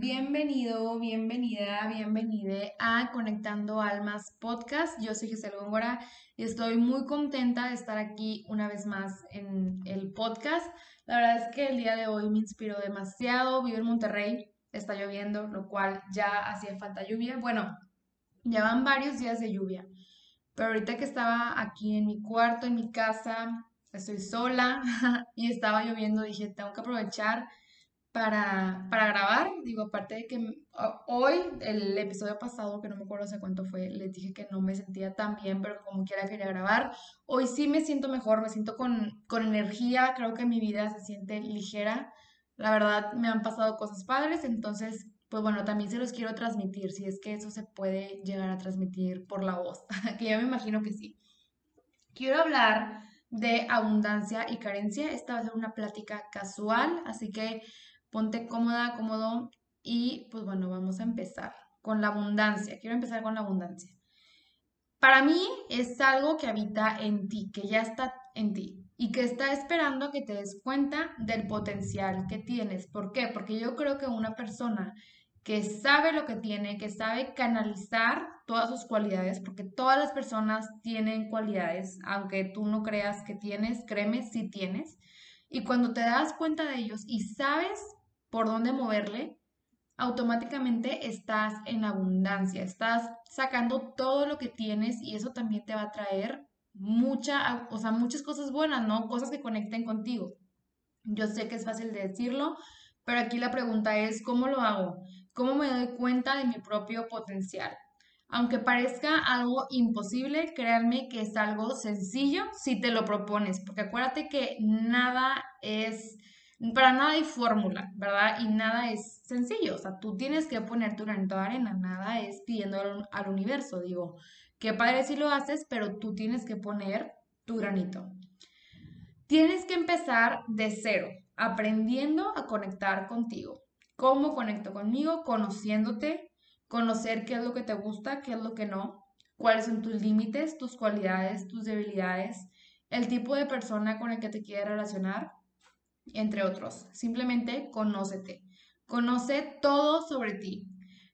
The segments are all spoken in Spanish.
Bienvenido, bienvenida, bienvenida a Conectando Almas Podcast. Yo soy Giselle Góngora y estoy muy contenta de estar aquí una vez más en el podcast. La verdad es que el día de hoy me inspiró demasiado. Vivo en Monterrey, está lloviendo, lo cual ya hacía falta lluvia. Bueno, ya van varios días de lluvia, pero ahorita que estaba aquí en mi cuarto, en mi casa, estoy sola y estaba lloviendo, dije, tengo que aprovechar para, para grabar. Digo, aparte de que hoy, el episodio pasado, que no me acuerdo hace cuánto fue, les dije que no me sentía tan bien, pero como quiera quería grabar. Hoy sí me siento mejor, me siento con, con energía, creo que mi vida se siente ligera. La verdad, me han pasado cosas padres, entonces, pues bueno, también se los quiero transmitir, si es que eso se puede llegar a transmitir por la voz, que yo me imagino que sí. Quiero hablar de abundancia y carencia. Esta va a ser una plática casual, así que ponte cómoda, cómodo y pues bueno, vamos a empezar con la abundancia. Quiero empezar con la abundancia. Para mí es algo que habita en ti, que ya está en ti y que está esperando a que te des cuenta del potencial que tienes. ¿Por qué? Porque yo creo que una persona que sabe lo que tiene, que sabe canalizar todas sus cualidades, porque todas las personas tienen cualidades, aunque tú no creas que tienes, créeme, sí tienes. Y cuando te das cuenta de ellos y sabes por dónde moverle, automáticamente estás en abundancia, estás sacando todo lo que tienes y eso también te va a traer mucha, o sea, muchas cosas buenas, ¿no? Cosas que conecten contigo. Yo sé que es fácil de decirlo, pero aquí la pregunta es, ¿cómo lo hago? ¿Cómo me doy cuenta de mi propio potencial? Aunque parezca algo imposible, créanme que es algo sencillo si te lo propones, porque acuérdate que nada es para nada hay fórmula, ¿verdad? Y nada es sencillo, o sea, tú tienes que poner tu granito de arena, nada es pidiendo al, universo, digo, qué padre si lo haces, pero tú tienes que poner tu granito. Tienes que empezar de cero, aprendiendo a conectar contigo. ¿Cómo conecto conmigo? Conociéndote, conocer qué es lo que te gusta, qué es lo que no, cuáles son tus límites, tus cualidades, tus debilidades, el tipo de persona con el que te quieres relacionar entre otros. Simplemente conócete. Conoce todo sobre ti.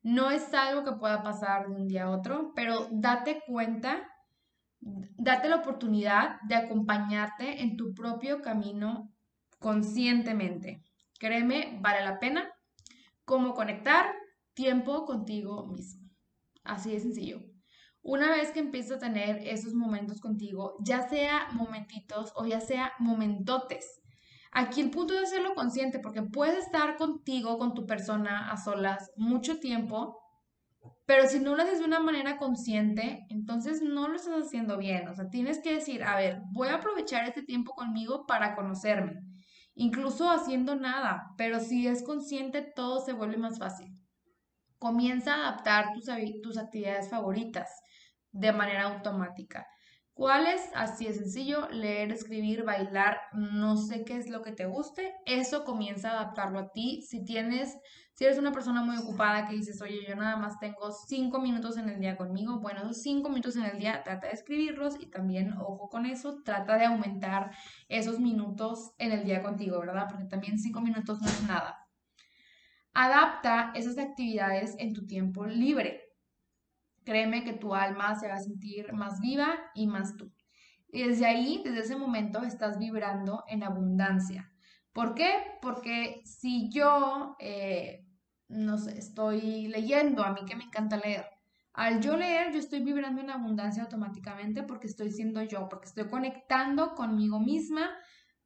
No es algo que pueda pasar de un día a otro, pero date cuenta, date la oportunidad de acompañarte en tu propio camino conscientemente. Créeme, vale la pena. Cómo conectar tiempo contigo mismo. Así de sencillo. Una vez que empiezas a tener esos momentos contigo, ya sea momentitos o ya sea momentotes, Aquí el punto es hacerlo consciente, porque puedes estar contigo, con tu persona a solas mucho tiempo, pero si no lo haces de una manera consciente, entonces no lo estás haciendo bien. O sea, tienes que decir, a ver, voy a aprovechar este tiempo conmigo para conocerme, incluso haciendo nada, pero si es consciente, todo se vuelve más fácil. Comienza a adaptar tus, tus actividades favoritas de manera automática. ¿Cuál es? Así de sencillo, leer, escribir, bailar, no sé qué es lo que te guste, eso comienza a adaptarlo a ti. Si tienes, si eres una persona muy ocupada que dices, oye, yo nada más tengo cinco minutos en el día conmigo, bueno, esos cinco minutos en el día trata de escribirlos y también, ojo con eso, trata de aumentar esos minutos en el día contigo, ¿verdad? Porque también cinco minutos no es nada. Adapta esas actividades en tu tiempo libre créeme que tu alma se va a sentir más viva y más tú. Y desde ahí, desde ese momento, estás vibrando en abundancia. ¿Por qué? Porque si yo, eh, no sé, estoy leyendo, a mí que me encanta leer, al yo leer, yo estoy vibrando en abundancia automáticamente porque estoy siendo yo, porque estoy conectando conmigo misma,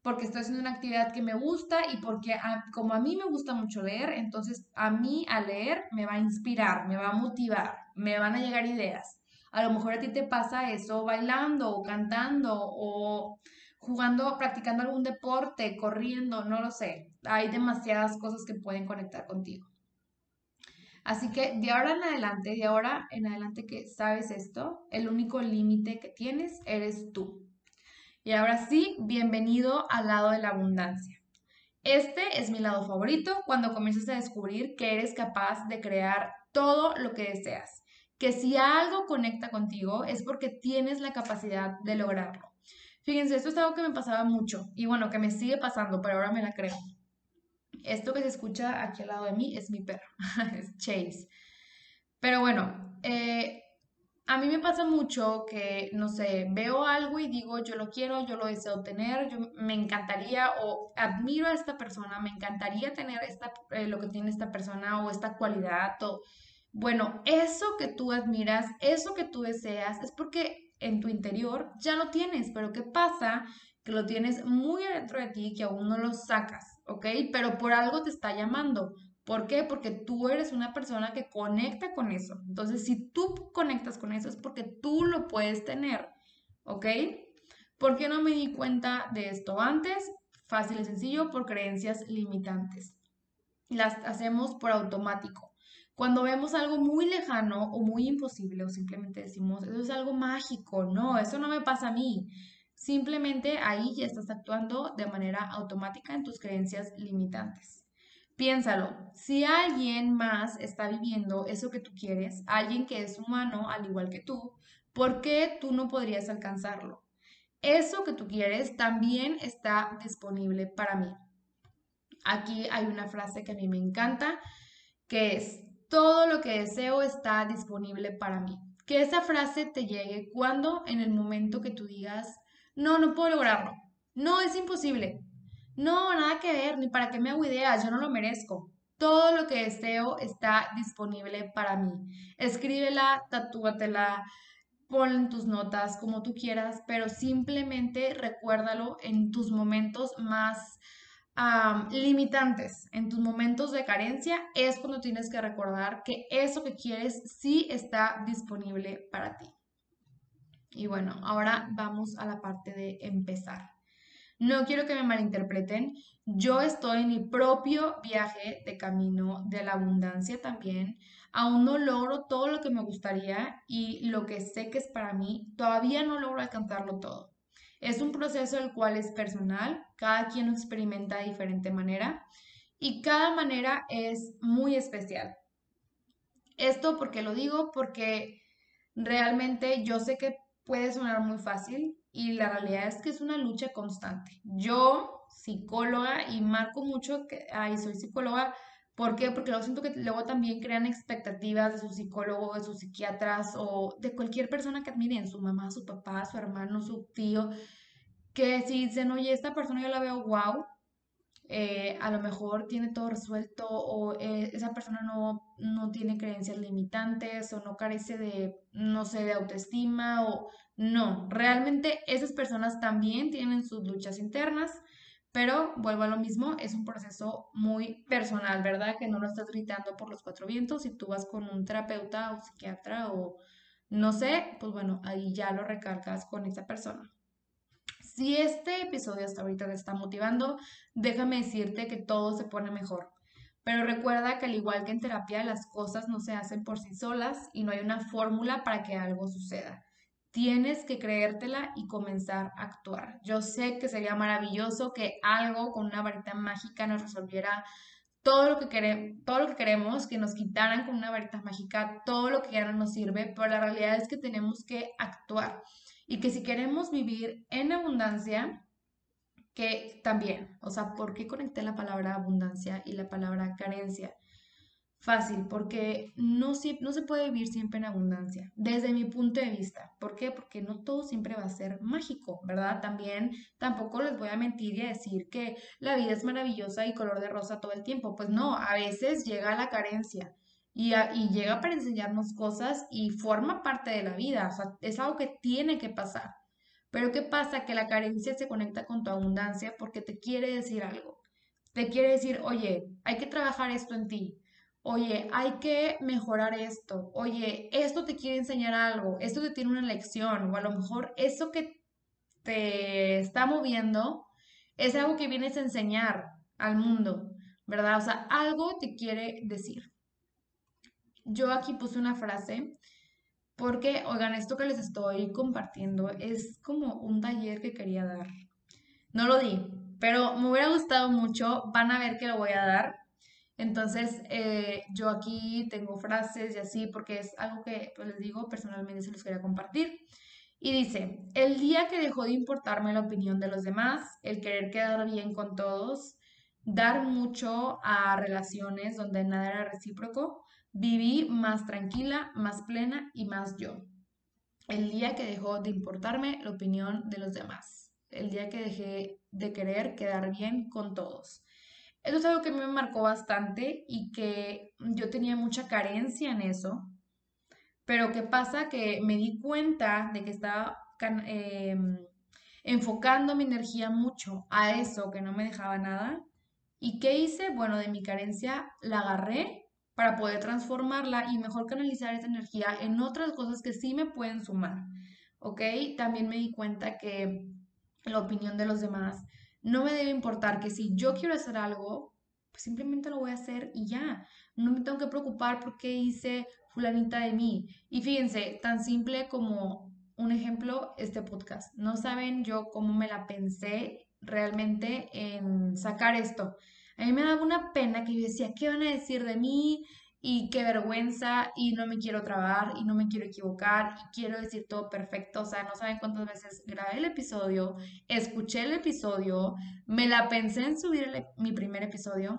porque estoy haciendo una actividad que me gusta y porque como a mí me gusta mucho leer, entonces a mí al leer me va a inspirar, me va a motivar, me van a llegar ideas. A lo mejor a ti te pasa eso bailando o cantando o jugando, practicando algún deporte, corriendo, no lo sé. Hay demasiadas cosas que pueden conectar contigo. Así que de ahora en adelante, de ahora en adelante que sabes esto, el único límite que tienes eres tú. Y ahora sí, bienvenido al lado de la abundancia. Este es mi lado favorito cuando comienzas a descubrir que eres capaz de crear todo lo que deseas. Que si algo conecta contigo es porque tienes la capacidad de lograrlo. Fíjense, esto es algo que me pasaba mucho y bueno, que me sigue pasando, pero ahora me la creo. Esto que se escucha aquí al lado de mí es mi perro, es Chase. Pero bueno, eh, a mí me pasa mucho que, no sé, veo algo y digo, yo lo quiero, yo lo deseo tener, me encantaría o admiro a esta persona, me encantaría tener esta, eh, lo que tiene esta persona o esta cualidad. O, bueno, eso que tú admiras, eso que tú deseas, es porque en tu interior ya lo tienes, pero ¿qué pasa? Que lo tienes muy adentro de ti, que aún no lo sacas, ¿ok? Pero por algo te está llamando. ¿Por qué? Porque tú eres una persona que conecta con eso. Entonces, si tú conectas con eso es porque tú lo puedes tener, ¿ok? ¿Por qué no me di cuenta de esto antes? Fácil y sencillo, por creencias limitantes. Las hacemos por automático. Cuando vemos algo muy lejano o muy imposible o simplemente decimos, eso es algo mágico, no, eso no me pasa a mí. Simplemente ahí ya estás actuando de manera automática en tus creencias limitantes. Piénsalo, si alguien más está viviendo eso que tú quieres, alguien que es humano al igual que tú, ¿por qué tú no podrías alcanzarlo? Eso que tú quieres también está disponible para mí. Aquí hay una frase que a mí me encanta, que es, todo lo que deseo está disponible para mí. Que esa frase te llegue cuando, en el momento que tú digas, no, no puedo lograrlo, no, es imposible, no, nada que ver, ni para qué me hago ideas, yo no lo merezco. Todo lo que deseo está disponible para mí. Escríbela, tatúatela, ponla en tus notas, como tú quieras, pero simplemente recuérdalo en tus momentos más limitantes, en tus momentos de carencia, es cuando tienes que recordar que eso que quieres sí está disponible para ti. Y bueno, ahora vamos a la parte de empezar. No quiero que me malinterpreten. Yo estoy en mi propio viaje de camino de la abundancia también. Aún no logro todo lo que me gustaría y lo que sé que es para mí, todavía no logro alcanzarlo todo. Es un proceso el cual es personal, cada quien lo experimenta de diferente manera y cada manera es muy especial. Esto porque lo digo porque realmente yo sé que puede sonar muy fácil, y la realidad es que es una lucha constante. Yo, psicóloga, y marco mucho que, ay, soy psicóloga, ¿por qué? Porque luego siento que luego también crean expectativas de su psicólogo, de sus psiquiatras o de cualquier persona que admiren, su mamá, su papá, su hermano, su tío, que si dicen, oye, esta persona yo la veo wow, eh, a lo mejor tiene todo resuelto o eh, esa persona no, no tiene creencias limitantes o no carece de, no sé, de autoestima o no, realmente esas personas también tienen sus luchas internas, pero vuelvo a lo mismo, es un proceso muy personal, ¿verdad? Que no lo estás gritando por los cuatro vientos. Si tú vas con un terapeuta o psiquiatra o no sé, pues bueno, ahí ya lo recargas con esa persona. Si este episodio hasta ahorita te está motivando, déjame decirte que todo se pone mejor. Pero recuerda que al igual que en terapia, las cosas no se hacen por sí solas y no hay una fórmula para que algo suceda. Tienes que creértela y comenzar a actuar. Yo sé que sería maravilloso que algo con una varita mágica nos resolviera todo lo que queremos, que que nos quitaran con una varita mágica todo lo que ya no nos sirve, pero la realidad es que tenemos que actuar y que si queremos vivir en abundancia, que también, o sea, ¿por qué conecté la palabra abundancia y la palabra carencia? Fácil, porque no, no se puede vivir siempre en abundancia, desde mi punto de vista. ¿Por qué? Porque no todo siempre va a ser mágico, ¿verdad? También tampoco les voy a mentir y a decir que la vida es maravillosa y color de rosa todo el tiempo. Pues no, a veces llega la carencia y, y llega para enseñarnos cosas y forma parte de la vida, o sea, es algo que tiene que pasar. Pero ¿qué pasa? Que la carencia se conecta con tu abundancia porque te quiere decir algo. Te quiere decir, oye, hay que trabajar esto en ti oye, hay que mejorar esto, oye, esto te quiere enseñar algo, esto te tiene una lección, o a lo mejor eso que te está moviendo es algo que vienes a enseñar al mundo, ¿verdad? O sea, algo te quiere decir. Yo aquí puse una frase porque, oigan, esto que les estoy compartiendo es como un taller que quería dar. No lo di, pero me hubiera gustado mucho, van a ver que lo voy a dar entonces, eh, yo aquí tengo frases y así, porque es algo que, pues les digo, personalmente se los quería compartir. Y dice, el día que dejó de importarme la opinión de los demás, el querer quedar bien con todos, dar mucho a relaciones donde nada era recíproco, viví más tranquila, más plena y más yo. El día que dejó de importarme la opinión de los demás. El día que dejé de querer quedar bien con todos. Eso es algo que me marcó bastante y que yo tenía mucha carencia en eso. Pero ¿qué pasa? Que me di cuenta de que estaba em, enfocando mi energía mucho a eso que no me dejaba nada. ¿Y qué hice? Bueno, de mi carencia la agarré para poder transformarla y mejor canalizar esa energía en otras cosas que sí me pueden sumar. ¿Ok? También me di cuenta que la opinión de los demás no me debe importar, que si yo quiero hacer algo, pues simplemente lo voy a hacer y ya. No me tengo que preocupar por qué hice fulanita de mí. Y fíjense, tan simple como un ejemplo, este podcast. No saben yo cómo me la pensé realmente en sacar esto. A mí me daba una pena que yo decía, ¿qué van a decir de mí? Y qué vergüenza, y no me quiero trabar, y no me quiero equivocar, y quiero decir todo perfecto. O sea, no saben cuántas veces grabé el episodio, escuché el episodio, me la pensé en subir mi primer episodio,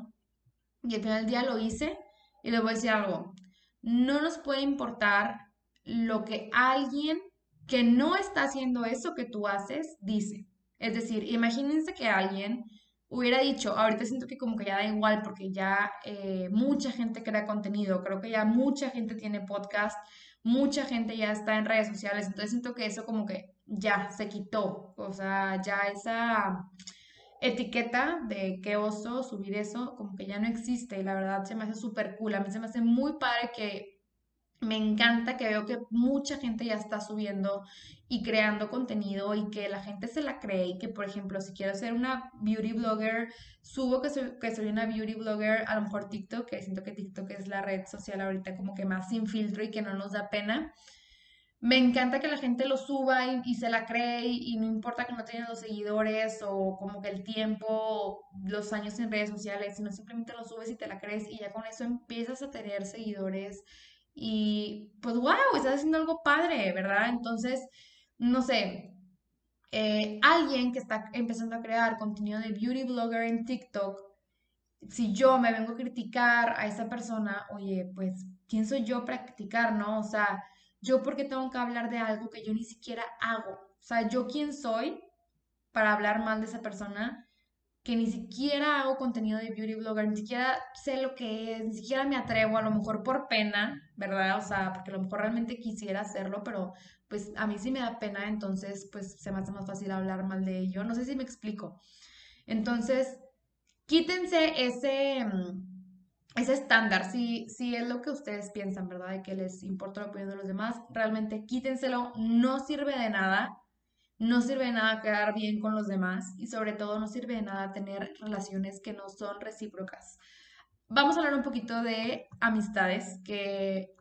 y al final del día lo hice. Y les voy a decir algo, no nos puede importar lo que alguien que no está haciendo eso que tú haces dice. Es decir, imagínense que alguien hubiera dicho, ahorita siento que como que ya da igual porque ya eh, mucha gente crea contenido, creo que ya mucha gente tiene podcast, mucha gente ya está en redes sociales, entonces siento que eso como que ya se quitó, o sea, ya esa etiqueta de qué oso subir eso como que ya no existe y la verdad se me hace súper cool, a mí se me hace muy padre que me encanta que veo que mucha gente ya está subiendo y creando contenido y que la gente se la cree y que, por ejemplo, si quiero ser una beauty blogger, subo que soy, que soy una beauty blogger, a lo mejor TikTok, que siento que TikTok es la red social ahorita como que más sin filtro y que no nos da pena. Me encanta que la gente lo suba y, se la cree y, no importa que no tenga los seguidores o como que el tiempo, los años en redes sociales, sino simplemente lo subes y te la crees y ya con eso empiezas a tener seguidores y pues, wow, estás haciendo algo padre, ¿verdad? Entonces, no sé, eh, alguien que está empezando a crear contenido de beauty blogger en TikTok, si yo me vengo a criticar a esa persona, oye, pues, ¿quién soy yo para criticar, no? O sea, yo por qué tengo que hablar de algo que yo ni siquiera hago. O sea, yo quién soy para hablar mal de esa persona que ni siquiera hago contenido de beauty blogger, ni siquiera sé lo que es, ni siquiera me atrevo, a lo mejor por pena, ¿verdad? O sea, porque a lo mejor realmente quisiera hacerlo, pero pues a mí sí me da pena, entonces pues se me hace más fácil hablar mal de ello. No sé si me explico. Entonces, quítense ese, ese estándar, si, si es lo que ustedes piensan, ¿verdad? De que les importa la opinión de los demás, realmente quítenselo, no sirve de nada no sirve de nada quedar bien con los demás y sobre todo no sirve de nada tener relaciones que no son recíprocas. Vamos a hablar un poquito de amistades, que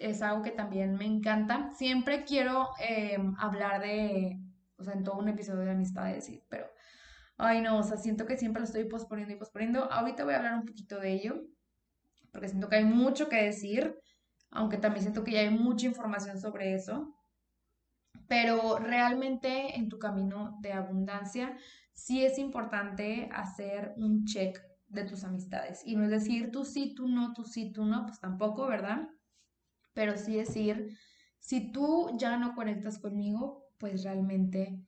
es algo que también me encanta. Siempre quiero em, hablar de, o sea, en todo un episodio de amistades, pero, ay no, o sea, siento que siempre lo estoy posponiendo y posponiendo. Ahorita voy a hablar un poquito de ello, porque siento que hay mucho que decir, aunque también siento que ya hay mucha información sobre eso pero realmente en tu camino de abundancia sí es importante hacer un check de tus amistades. Y no es decir tú sí, tú no, tú sí, tú no, pues tampoco, ¿verdad? Pero sí decir, si tú ya no conectas conmigo, pues realmente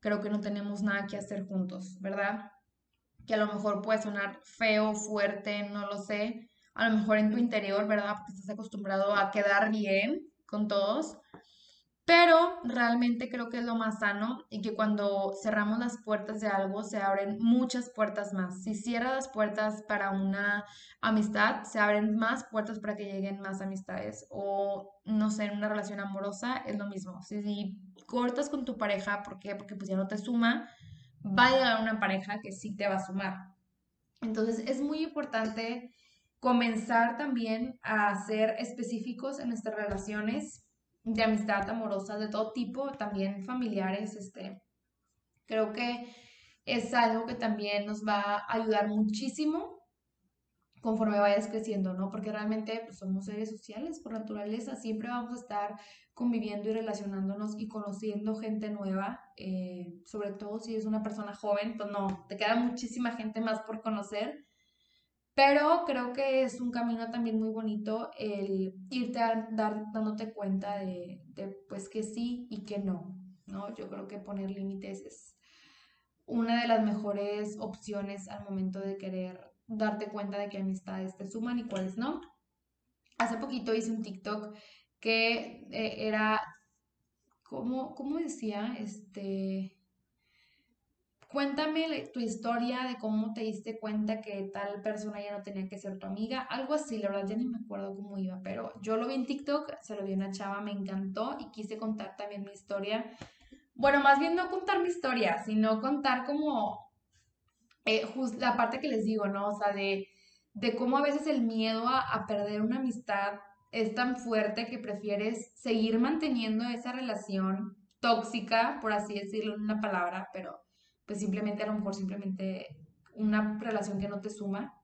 creo que no tenemos nada que hacer juntos, ¿verdad? Que a lo mejor puede sonar feo, fuerte, no lo sé. A lo mejor en tu interior, ¿verdad? Porque estás acostumbrado a quedar bien con todos pero realmente creo que es lo más sano y que cuando cerramos las puertas de algo se abren muchas puertas más. Si cierras las puertas para una amistad, se abren más puertas para que lleguen más amistades. O no sé, en una relación amorosa es lo mismo. Si, cortas con tu pareja, ¿por qué? Porque pues ya no te suma, va a llegar una pareja que sí te va a sumar. Entonces es muy importante comenzar también a ser específicos en nuestras relaciones de amistad amorosa de todo tipo, también familiares, este, creo que es algo que también nos va a ayudar muchísimo conforme vayas creciendo, ¿no? Porque realmente pues, somos seres sociales por naturaleza, siempre vamos a estar conviviendo y relacionándonos y conociendo gente nueva eh, sobre todo si es una persona joven, pues no, te queda muchísima gente más por conocer. Pero creo que es un camino también muy bonito el irte a dar, dándote cuenta de, pues que sí y que no, ¿no? Yo creo que poner límites es una de las mejores opciones al momento de querer darte cuenta de qué amistades te suman y cuáles no. Hace poquito hice un TikTok que eh, era, ¿cómo, ¿cómo decía? Este, cuéntame tu historia de cómo te diste cuenta que tal persona ya no tenía que ser tu amiga, algo así, la verdad ya ni me acuerdo cómo iba, pero yo lo vi en TikTok, se lo vi a una chava, me encantó y quise contar también mi historia. Bueno, más bien no contar mi historia, sino contar como eh, la parte que les digo, ¿no? O sea, de, de cómo a veces el miedo a, a perder una amistad es tan fuerte que prefieres seguir manteniendo esa relación tóxica, por así decirlo en una palabra, pero pues simplemente a lo mejor simplemente una relación que no te suma,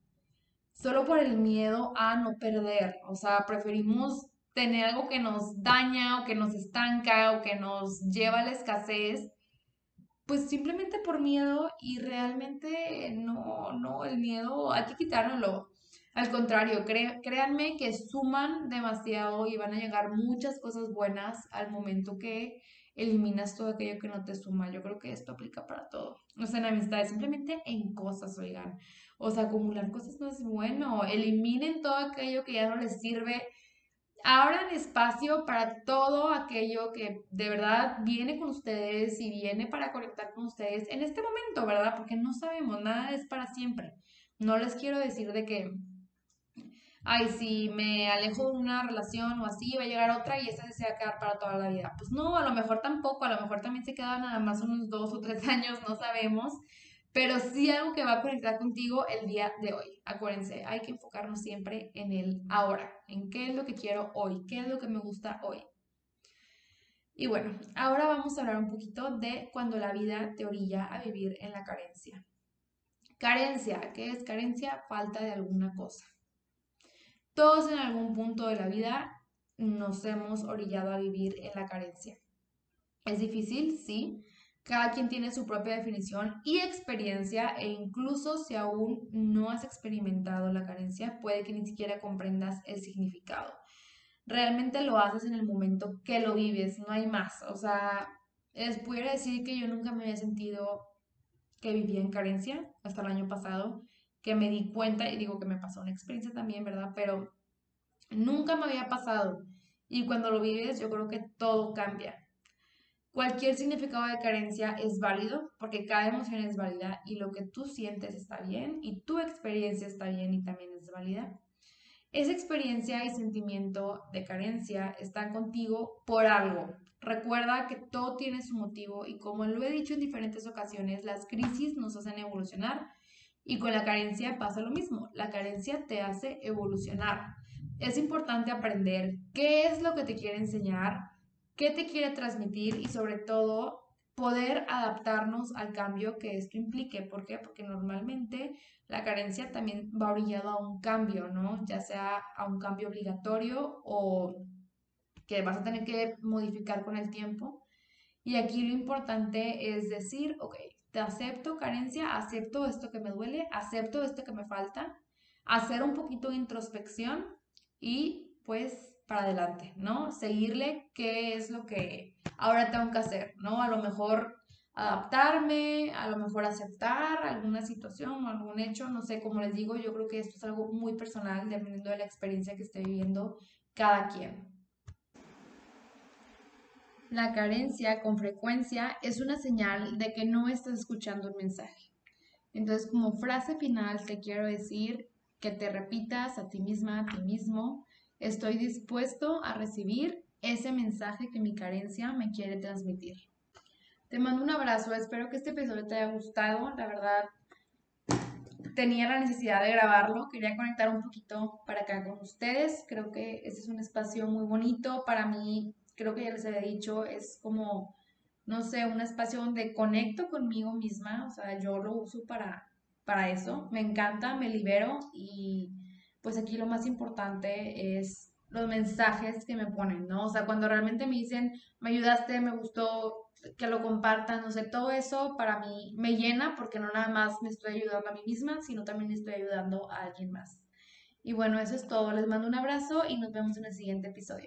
solo por el miedo a no perder. O sea, preferimos tener algo que nos daña o que nos estanca o que nos lleva a la escasez, pues simplemente por miedo y realmente no, no, el miedo hay que quitárnoslo. Al contrario, créanme que suman demasiado y van a llegar muchas cosas buenas al momento que eliminas todo aquello que no te suma. Yo creo que esto aplica para todo. O sea, en amistades, simplemente en cosas, oigan. O sea, acumular cosas no es bueno. Eliminen todo aquello que ya no les sirve. Abran espacio para todo aquello que de verdad viene con ustedes y viene para conectar con ustedes en este momento, ¿verdad? Porque no sabemos, nada es para siempre. No les quiero decir de que ay, si me alejo de una relación o así, va a llegar otra y esa se va a quedar para toda la vida. Pues no, a lo mejor tampoco, a lo mejor también se queda nada más unos dos o tres años, no sabemos, pero sí algo que va a conectar contigo el día de hoy. Acuérdense, hay que enfocarnos siempre en el ahora, en qué es lo que quiero hoy, qué es lo que me gusta hoy. Y bueno, ahora vamos a hablar un poquito de cuando la vida te orilla a vivir en la carencia. Carencia, ¿qué es carencia? Falta de alguna cosa. Todos en algún punto de la vida nos hemos orillado a vivir en la carencia. ¿Es difícil? Sí. Cada quien tiene su propia definición y experiencia e incluso si aún no has experimentado la carencia, puede que ni siquiera comprendas el significado. Realmente lo haces en el momento que lo vives, no hay más. O sea, les pudiera decir que yo nunca me había sentido que vivía en carencia hasta el año pasado que me di cuenta y digo que me pasó una experiencia también, ¿verdad? Pero nunca me había pasado. Y cuando lo vives, yo creo que todo cambia. Cualquier significado de carencia es válido porque cada emoción es válida y lo que tú sientes está bien y tu experiencia está bien y también es válida. Esa experiencia y sentimiento de carencia están contigo por algo. Recuerda que todo tiene su motivo y como lo he dicho en diferentes ocasiones, las crisis nos hacen evolucionar y con la carencia pasa lo mismo. La carencia te hace evolucionar. Es importante aprender qué es lo que te quiere enseñar, qué te quiere transmitir y sobre todo poder adaptarnos al cambio que esto implique. ¿Por qué? Porque normalmente la carencia también va orillado a un cambio, ¿no? Ya sea a un cambio obligatorio o que vas a tener que modificar con el tiempo. Y aquí lo importante es decir, ok, acepto carencia, acepto esto que me duele, acepto esto que me falta, hacer un poquito de introspección y pues para adelante, ¿no? Seguirle qué es lo que ahora tengo que hacer, ¿no? A lo mejor adaptarme, a lo mejor aceptar alguna situación o algún hecho, no sé, como les digo, yo creo que esto es algo muy personal, dependiendo de la experiencia que esté viviendo cada quien. La carencia con frecuencia es una señal de que no estás escuchando un mensaje. Entonces, como frase final, te quiero decir que te repitas a ti misma, a ti mismo, estoy dispuesto a recibir ese mensaje que mi carencia me quiere transmitir. Te mando un abrazo, espero que este episodio te haya gustado. La verdad, tenía la necesidad de grabarlo, quería conectar un poquito para acá con ustedes. Creo que este es un espacio muy bonito para mí creo que ya les había dicho, es como, no sé, un espacio donde conecto conmigo misma, o sea, yo lo uso para, eso, me encanta, me libero y pues aquí lo más importante es los mensajes que me ponen, ¿no? O sea, cuando realmente me dicen, me ayudaste, me gustó, que lo compartan, no sé, todo eso para mí me llena porque no nada más me estoy ayudando a mí misma, sino también estoy ayudando a alguien más. Y bueno, eso es todo. Les mando un abrazo y nos vemos en el siguiente episodio.